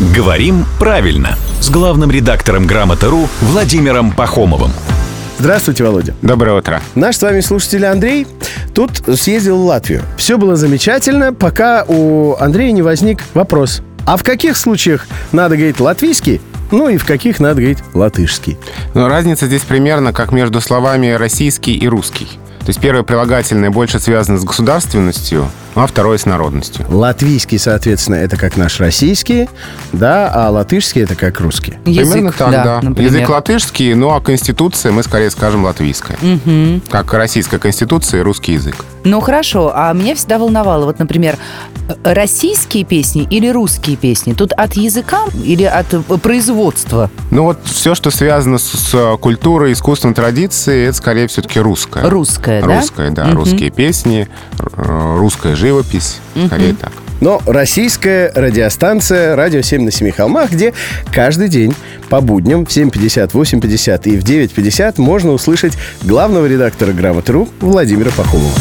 «Говорим правильно» с главным редактором «Грамоты.ру» Владимиром Пахомовым. Здравствуйте, Володя. Доброе утро. Наш с вами слушатель Андрей тут съездил в Латвию. Все было замечательно, пока у Андрея не возник вопрос. А в каких случаях надо говорить латвийский, ну и в каких надо говорить латышский? Но разница здесь примерно как между словами «российский» и «русский». То есть первое прилагательное больше связано с государственностью, ну, а второе с народностью. Латвийский, соответственно, это как наш российский, да, а латышский это как русский. Язык, Примерно так, да. например. Язык латышский, ну а конституция мы скорее скажем латвийская. Как российская конституция и русский язык. Ну хорошо, а меня всегда волновало, вот, например, э, российские песни или русские песни? Тут от языка или от э, производства? Ну вот все, что связано с, с культурой, искусством, традицией, это скорее все-таки русское. Русское, да? Русское, да. Мгм. Русские песни, русская живопись, скорее так. Но российская радиостанция «Радио 7 на семи холмах», где каждый день по будням в 7.50, 8.50 и в 9.50 можно услышать главного редактора «Грамоты.ру» Владимира Пахомова.